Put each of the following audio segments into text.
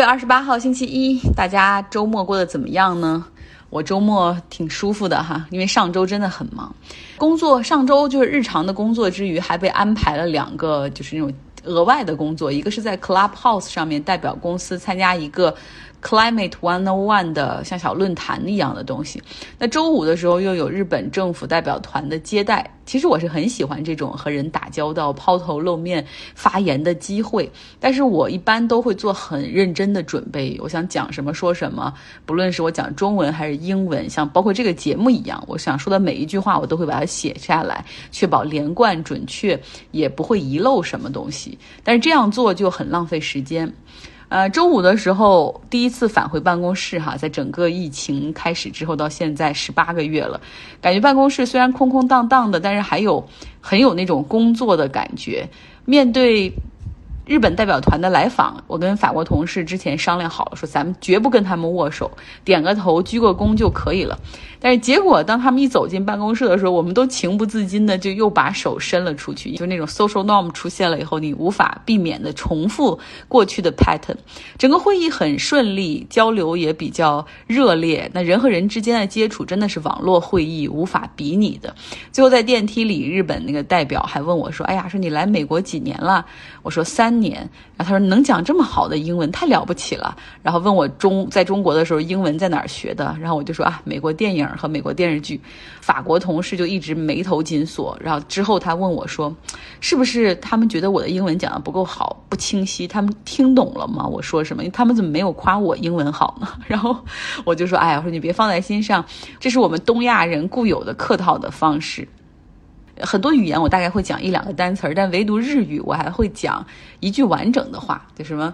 月二十八号星期一，大家周末过得怎么样呢？我周末挺舒服的哈，因为上周真的很忙，工作上周就是日常的工作之余，还被安排了两个就是那种额外的工作，一个是在 Clubhouse 上面代表公司参加一个。Climate One O One 的像小论坛一样的东西。那周五的时候又有日本政府代表团的接待。其实我是很喜欢这种和人打交道、抛头露面、发言的机会。但是我一般都会做很认真的准备。我想讲什么说什么，不论是我讲中文还是英文，像包括这个节目一样，我想说的每一句话我都会把它写下来，确保连贯准确，也不会遗漏什么东西。但是这样做就很浪费时间。呃，周五的时候第一次返回办公室哈，在整个疫情开始之后到现在十八个月了，感觉办公室虽然空空荡荡的，但是还有很有那种工作的感觉。面对日本代表团的来访，我跟法国同事之前商量好了，说咱们绝不跟他们握手，点个头，鞠个躬就可以了。但是结果，当他们一走进办公室的时候，我们都情不自禁的就又把手伸了出去，就那种 social norm 出现了以后，你无法避免的重复过去的 pattern。整个会议很顺利，交流也比较热烈。那人和人之间的接触真的是网络会议无法比拟的。最后在电梯里，日本那个代表还问我说：“哎呀，说你来美国几年了？”我说：“三年。”然后他说：“能讲这么好的英文，太了不起了。”然后问我中在中国的时候英文在哪儿学的？然后我就说：“啊，美国电影。”和美国电视剧，法国同事就一直眉头紧锁。然后之后他问我说：“是不是他们觉得我的英文讲的不够好，不清晰？他们听懂了吗？我说什么？他们怎么没有夸我英文好呢？” 然后我就说：“哎呀，我说你别放在心上，这是我们东亚人固有的客套的方式。很多语言我大概会讲一两个单词儿，但唯独日语我还会讲一句完整的话，就什么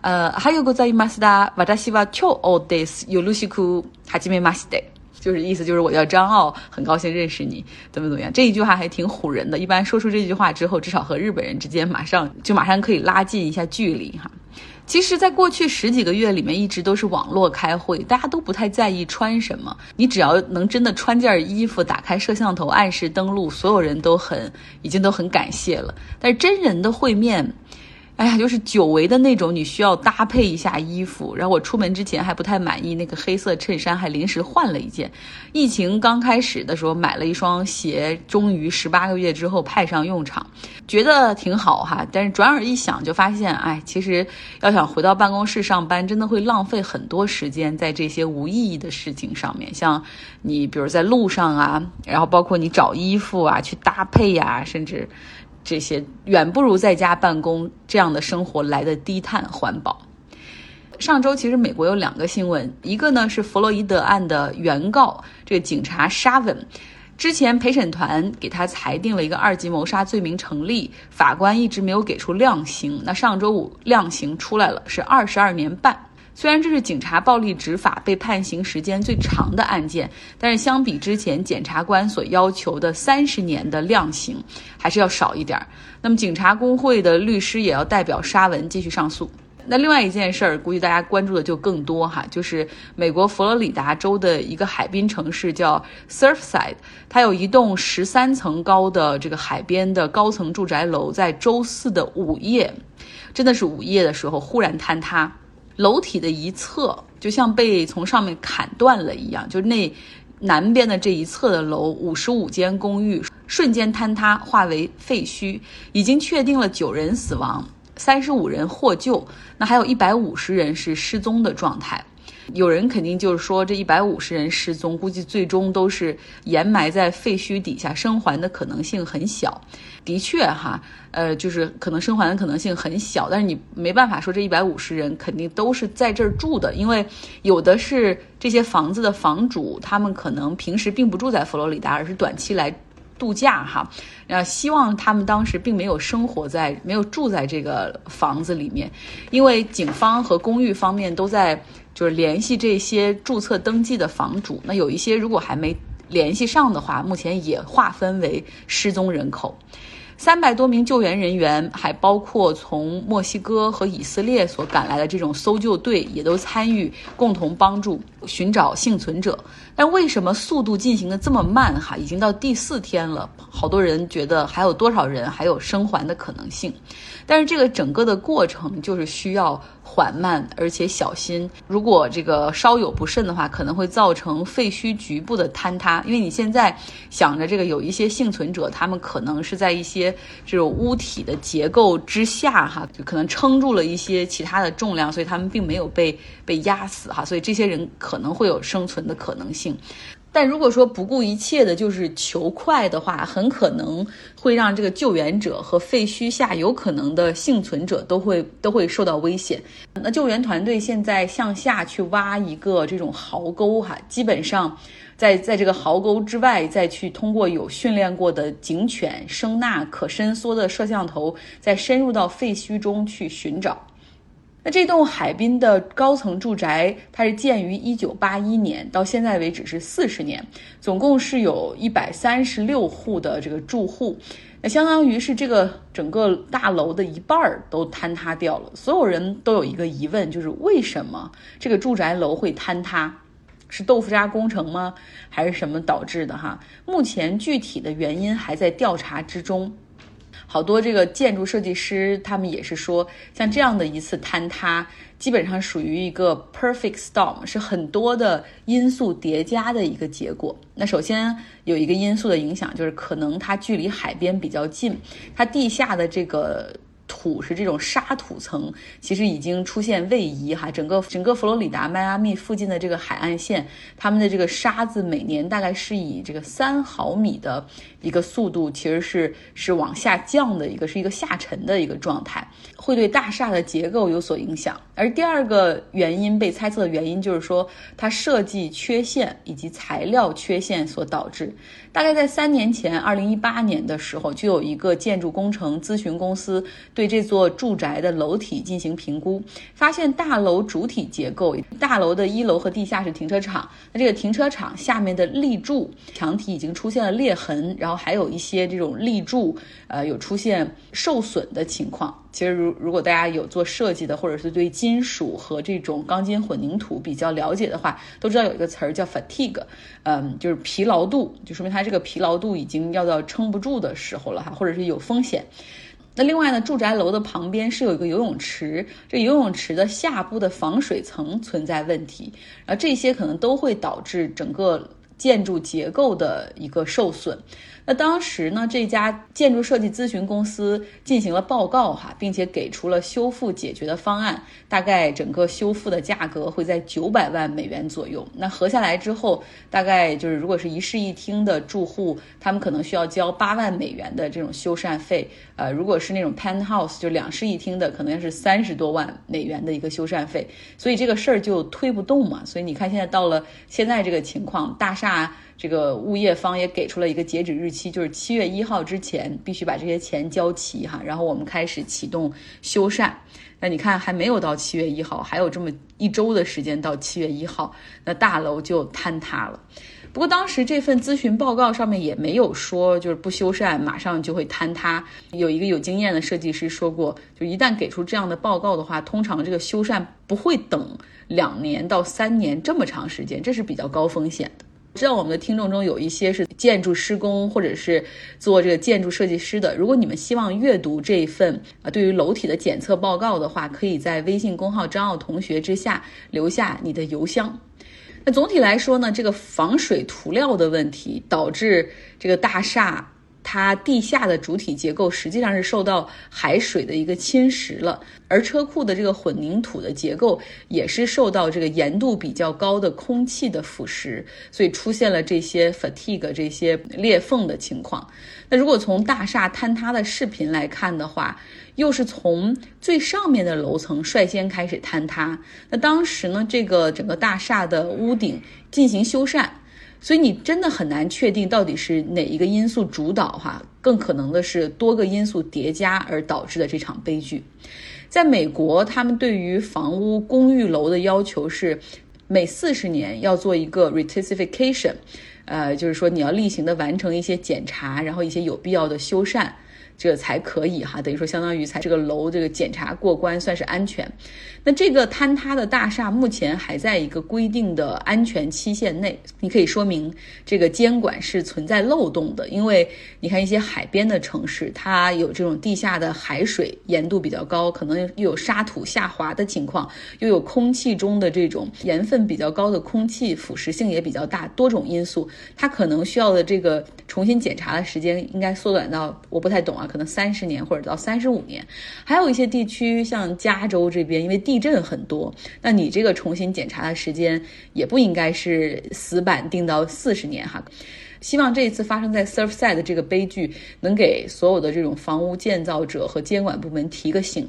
呃，还有个在马斯达瓦达西瓦丘奥德斯尤鲁西库哈基梅马斯德。”就是意思就是我叫张傲，很高兴认识你，怎么怎么样？这一句话还挺唬人的。一般说出这句话之后，至少和日本人之间马上就马上可以拉近一下距离哈。其实，在过去十几个月里面，一直都是网络开会，大家都不太在意穿什么。你只要能真的穿件衣服，打开摄像头，按时登录，所有人都很已经都很感谢了。但是真人的会面。哎呀，就是久违的那种，你需要搭配一下衣服。然后我出门之前还不太满意那个黑色衬衫，还临时换了一件。疫情刚开始的时候买了一双鞋，终于十八个月之后派上用场，觉得挺好哈。但是转而一想，就发现，哎，其实要想回到办公室上班，真的会浪费很多时间在这些无意义的事情上面。像你比如在路上啊，然后包括你找衣服啊，去搭配呀，甚至。这些远不如在家办公这样的生活来的低碳环保。上周其实美国有两个新闻，一个呢是弗洛伊德案的原告，这个警察沙文，之前陪审团给他裁定了一个二级谋杀罪名成立，法官一直没有给出量刑，那上周五量刑出来了，是二十二年半。虽然这是警察暴力执法被判刑时间最长的案件，但是相比之前检察官所要求的三十年的量刑，还是要少一点。那么，警察工会的律师也要代表沙文继续上诉。那另外一件事儿，估计大家关注的就更多哈，就是美国佛罗里达州的一个海滨城市叫 Surfside，它有一栋十三层高的这个海边的高层住宅楼，在周四的午夜，真的是午夜的时候忽然坍塌。楼体的一侧就像被从上面砍断了一样，就那南边的这一侧的楼，五十五间公寓瞬间坍塌，化为废墟。已经确定了九人死亡，三十五人获救，那还有一百五十人是失踪的状态。有人肯定就是说，这一百五十人失踪，估计最终都是掩埋在废墟底下，生还的可能性很小。的确，哈，呃，就是可能生还的可能性很小，但是你没办法说这一百五十人肯定都是在这儿住的，因为有的是这些房子的房主，他们可能平时并不住在佛罗里达，而是短期来度假，哈，呃，希望他们当时并没有生活在、没有住在这个房子里面，因为警方和公寓方面都在。就是联系这些注册登记的房主，那有一些如果还没联系上的话，目前也划分为失踪人口。三百多名救援人员，还包括从墨西哥和以色列所赶来的这种搜救队，也都参与，共同帮助寻找幸存者。但为什么速度进行的这么慢？哈，已经到第四天了，好多人觉得还有多少人还有生还的可能性？但是这个整个的过程就是需要缓慢而且小心。如果这个稍有不慎的话，可能会造成废墟局部的坍塌。因为你现在想着这个有一些幸存者，他们可能是在一些这种屋体的结构之下，哈，就可能撑住了一些其他的重量，所以他们并没有被被压死，哈，所以这些人可能会有生存的可能性。但如果说不顾一切的就是求快的话，很可能会让这个救援者和废墟下有可能的幸存者都会都会受到危险。那救援团队现在向下去挖一个这种壕沟，哈，基本上在在这个壕沟之外，再去通过有训练过的警犬、声呐、可伸缩的摄像头，再深入到废墟中去寻找。那这栋海滨的高层住宅，它是建于一九八一年，到现在为止是四十年，总共是有一百三十六户的这个住户，那相当于是这个整个大楼的一半儿都坍塌掉了。所有人都有一个疑问，就是为什么这个住宅楼会坍塌？是豆腐渣工程吗？还是什么导致的？哈，目前具体的原因还在调查之中。好多这个建筑设计师，他们也是说，像这样的一次坍塌，基本上属于一个 perfect storm，是很多的因素叠加的一个结果。那首先有一个因素的影响，就是可能它距离海边比较近，它地下的这个。土是这种沙土层，其实已经出现位移哈。整个整个佛罗里达迈阿密附近的这个海岸线，他们的这个沙子每年大概是以这个三毫米的一个速度，其实是是往下降的一个，是一个下沉的一个状态，会对大厦的结构有所影响。而第二个原因被猜测的原因就是说，它设计缺陷以及材料缺陷所导致。大概在三年前，二零一八年的时候，就有一个建筑工程咨询公司对这座住宅的楼体进行评估，发现大楼主体结构，大楼的一楼和地下是停车场，那这个停车场下面的立柱墙体已经出现了裂痕，然后还有一些这种立柱，呃，有出现受损的情况。其实，如如果大家有做设计的，或者是对金属和这种钢筋混凝土比较了解的话，都知道有一个词儿叫 fatigue，嗯，就是疲劳度，就说明它这个疲劳度已经要到撑不住的时候了哈，或者是有风险。那另外呢，住宅楼的旁边是有一个游泳池，这游泳池的下部的防水层存在问题，然后这些可能都会导致整个建筑结构的一个受损。那当时呢，这家建筑设计咨询公司进行了报告哈，并且给出了修复解决的方案，大概整个修复的价格会在九百万美元左右。那合下来之后，大概就是如果是一室一厅的住户，他们可能需要交八万美元的这种修缮费。呃，如果是那种 penthouse 就两室一厅的，可能是三十多万美元的一个修缮费。所以这个事儿就推不动嘛。所以你看，现在到了现在这个情况，大厦。那这个物业方也给出了一个截止日期，就是七月一号之前必须把这些钱交齐哈，然后我们开始启动修缮。那你看还没有到七月一号，还有这么一周的时间到七月一号，那大楼就坍塌了。不过当时这份咨询报告上面也没有说就是不修缮马上就会坍塌。有一个有经验的设计师说过，就一旦给出这样的报告的话，通常这个修缮不会等两年到三年这么长时间，这是比较高风险的。知道我们的听众中有一些是建筑施工或者是做这个建筑设计师的，如果你们希望阅读这一份啊对于楼体的检测报告的话，可以在微信公号“张奥同学”之下留下你的邮箱。那总体来说呢，这个防水涂料的问题导致这个大厦。它地下的主体结构实际上是受到海水的一个侵蚀了，而车库的这个混凝土的结构也是受到这个盐度比较高的空气的腐蚀，所以出现了这些 fatigue 这些裂缝的情况。那如果从大厦坍塌的视频来看的话，又是从最上面的楼层率先开始坍塌。那当时呢，这个整个大厦的屋顶进行修缮。所以你真的很难确定到底是哪一个因素主导哈，更可能的是多个因素叠加而导致的这场悲剧。在美国，他们对于房屋公寓楼的要求是每四十年要做一个 reticification，呃，就是说你要例行的完成一些检查，然后一些有必要的修缮。这个才可以哈，等于说相当于才这个楼这个检查过关算是安全。那这个坍塌的大厦目前还在一个规定的安全期限内，你可以说明这个监管是存在漏洞的，因为你看一些海边的城市，它有这种地下的海水盐度比较高，可能又有沙土下滑的情况，又有空气中的这种盐分比较高的空气腐蚀性也比较大，多种因素，它可能需要的这个重新检查的时间应该缩短到我不太懂啊，可能三十年或者到三十五年。还有一些地区像加州这边，因为地震很多，那你这个重新检查的时间也不应该是死板定到四十年哈。希望这一次发生在 Surfside 的这个悲剧，能给所有的这种房屋建造者和监管部门提个醒。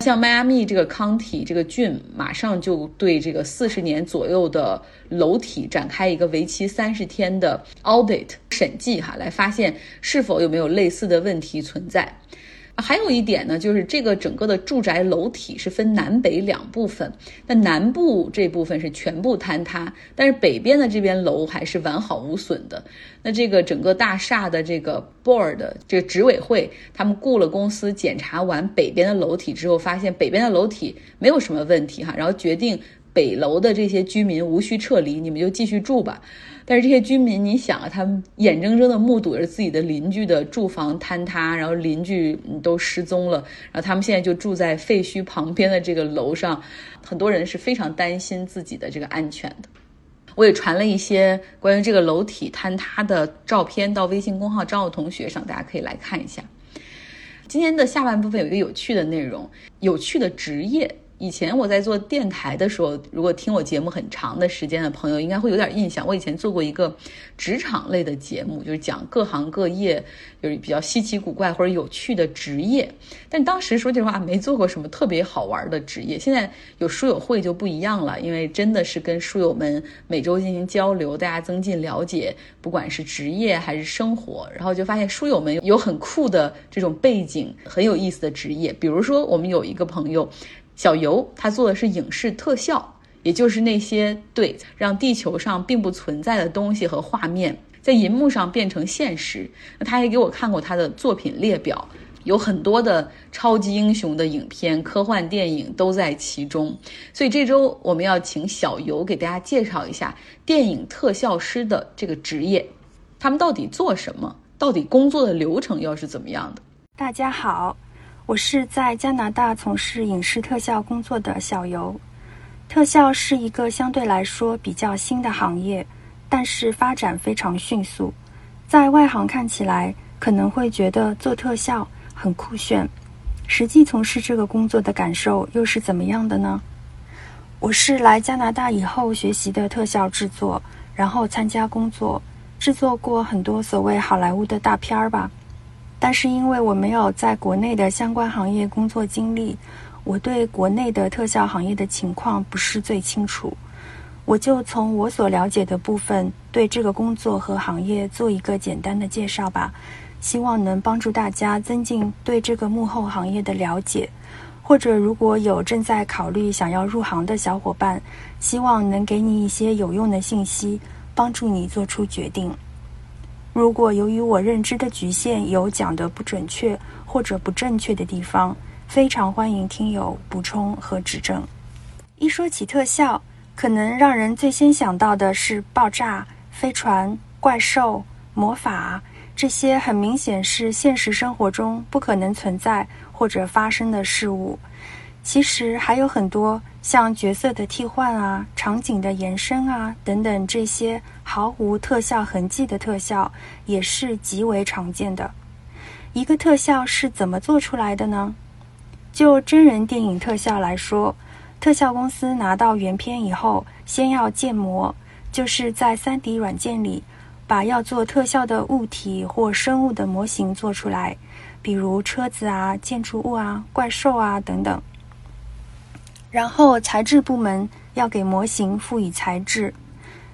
像迈阿密这个 County 这个郡，马上就对这个四十年左右的楼体展开一个为期三十天的 audit 审计哈，来发现是否有没有类似的问题存在。还有一点呢，就是这个整个的住宅楼体是分南北两部分，那南部这部分是全部坍塌，但是北边的这边楼还是完好无损的。那这个整个大厦的这个 board 这个执委会，他们雇了公司检查完北边的楼体之后，发现北边的楼体没有什么问题哈，然后决定北楼的这些居民无需撤离，你们就继续住吧。但是这些居民，你想啊，他们眼睁睁的目睹着自己的邻居的住房坍塌，然后邻居都失踪了，然后他们现在就住在废墟旁边的这个楼上，很多人是非常担心自己的这个安全的。我也传了一些关于这个楼体坍塌的照片到微信公号张奥同学上，大家可以来看一下。今天的下半部分有一个有趣的内容，有趣的职业。以前我在做电台的时候，如果听我节目很长的时间的朋友，应该会有点印象。我以前做过一个职场类的节目，就是讲各行各业，就是比较稀奇古怪或者有趣的职业。但当时说句实话，没做过什么特别好玩的职业。现在有书友会就不一样了，因为真的是跟书友们每周进行交流，大家增进了解，不管是职业还是生活，然后就发现书友们有很酷的这种背景，很有意思的职业。比如说，我们有一个朋友。小游他做的是影视特效，也就是那些对让地球上并不存在的东西和画面在银幕上变成现实。那他还给我看过他的作品列表，有很多的超级英雄的影片、科幻电影都在其中。所以这周我们要请小游给大家介绍一下电影特效师的这个职业，他们到底做什么？到底工作的流程又是怎么样的？大家好。我是在加拿大从事影视特效工作的小游。特效是一个相对来说比较新的行业，但是发展非常迅速。在外行看起来，可能会觉得做特效很酷炫。实际从事这个工作的感受又是怎么样的呢？我是来加拿大以后学习的特效制作，然后参加工作，制作过很多所谓好莱坞的大片儿吧。但是因为我没有在国内的相关行业工作经历，我对国内的特效行业的情况不是最清楚。我就从我所了解的部分，对这个工作和行业做一个简单的介绍吧，希望能帮助大家增进对这个幕后行业的了解。或者如果有正在考虑想要入行的小伙伴，希望能给你一些有用的信息，帮助你做出决定。如果由于我认知的局限有讲的不准确或者不正确的地方，非常欢迎听友补充和指正。一说起特效，可能让人最先想到的是爆炸、飞船、怪兽、魔法这些很明显是现实生活中不可能存在或者发生的事物。其实还有很多像角色的替换啊、场景的延伸啊等等这些毫无特效痕迹的特效，也是极为常见的。一个特效是怎么做出来的呢？就真人电影特效来说，特效公司拿到原片以后，先要建模，就是在 3D 软件里把要做特效的物体或生物的模型做出来，比如车子啊、建筑物啊、怪兽啊等等。然后材质部门要给模型赋予材质，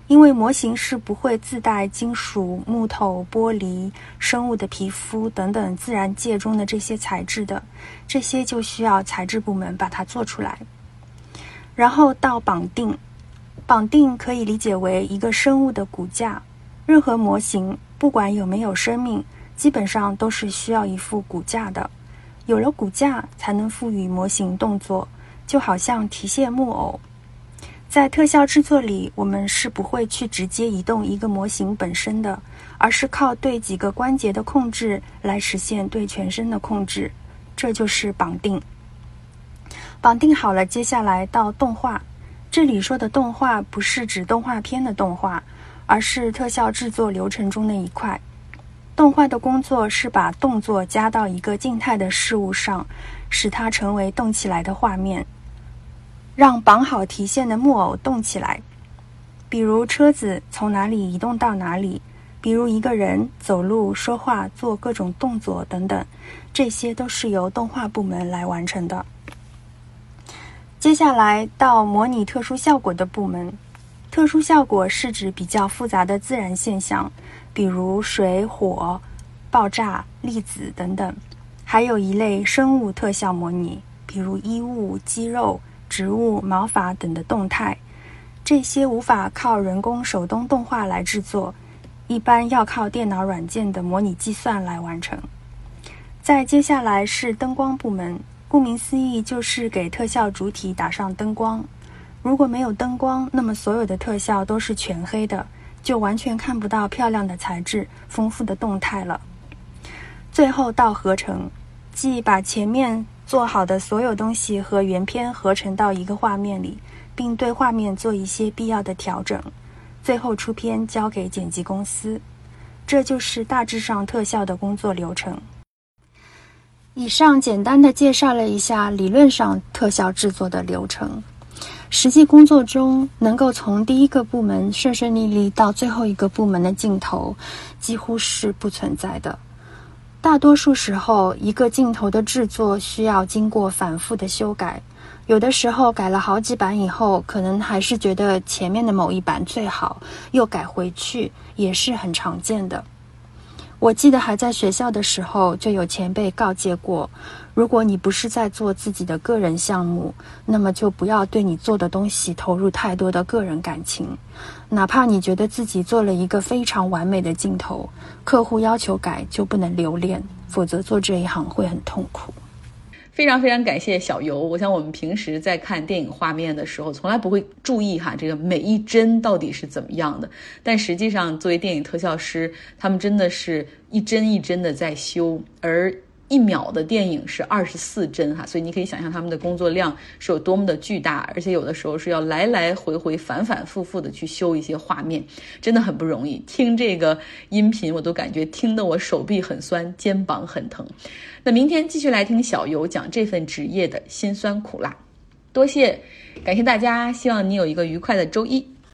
因为模型是不会自带金属、木头、玻璃、生物的皮肤等等自然界中的这些材质的，这些就需要材质部门把它做出来。然后到绑定，绑定可以理解为一个生物的骨架，任何模型不管有没有生命，基本上都是需要一副骨架的。有了骨架，才能赋予模型动作，就好像提线木偶。在特效制作里，我们是不会去直接移动一个模型本身的，而是靠对几个关节的控制来实现对全身的控制，这就是绑定。绑定好了，接下来到动画。这里说的动画不是指动画片的动画，而是特效制作流程中的一块。动画的工作是把动作加到一个静态的事物上，使它成为动起来的画面，让绑好提线的木偶动起来。比如车子从哪里移动到哪里，比如一个人走路、说话、做各种动作等等，这些都是由动画部门来完成的。接下来到模拟特殊效果的部门。特殊效果是指比较复杂的自然现象，比如水、火、爆炸、粒子等等。还有一类生物特效模拟，比如衣物、肌肉、植物、毛发等的动态。这些无法靠人工手动动画来制作，一般要靠电脑软件的模拟计算来完成。再接下来是灯光部门。顾名思义，就是给特效主体打上灯光。如果没有灯光，那么所有的特效都是全黑的，就完全看不到漂亮的材质、丰富的动态了。最后到合成，即把前面做好的所有东西和原片合成到一个画面里，并对画面做一些必要的调整。最后出片交给剪辑公司。这就是大致上特效的工作流程。以上简单的介绍了一下理论上特效制作的流程，实际工作中能够从第一个部门顺顺利利到最后一个部门的镜头，几乎是不存在的。大多数时候，一个镜头的制作需要经过反复的修改，有的时候改了好几版以后，可能还是觉得前面的某一版最好，又改回去，也是很常见的。我记得还在学校的时候，就有前辈告诫过：如果你不是在做自己的个人项目，那么就不要对你做的东西投入太多的个人感情。哪怕你觉得自己做了一个非常完美的镜头，客户要求改就不能留恋，否则做这一行会很痛苦。非常非常感谢小游。我想我们平时在看电影画面的时候，从来不会注意哈这个每一帧到底是怎么样的。但实际上，作为电影特效师，他们真的是一帧一帧的在修，而。一秒的电影是二十四帧哈，所以你可以想象他们的工作量是有多么的巨大，而且有的时候是要来来回回、反反复复的去修一些画面，真的很不容易。听这个音频，我都感觉听得我手臂很酸，肩膀很疼。那明天继续来听小游讲这份职业的辛酸苦辣，多谢，感谢大家，希望你有一个愉快的周一。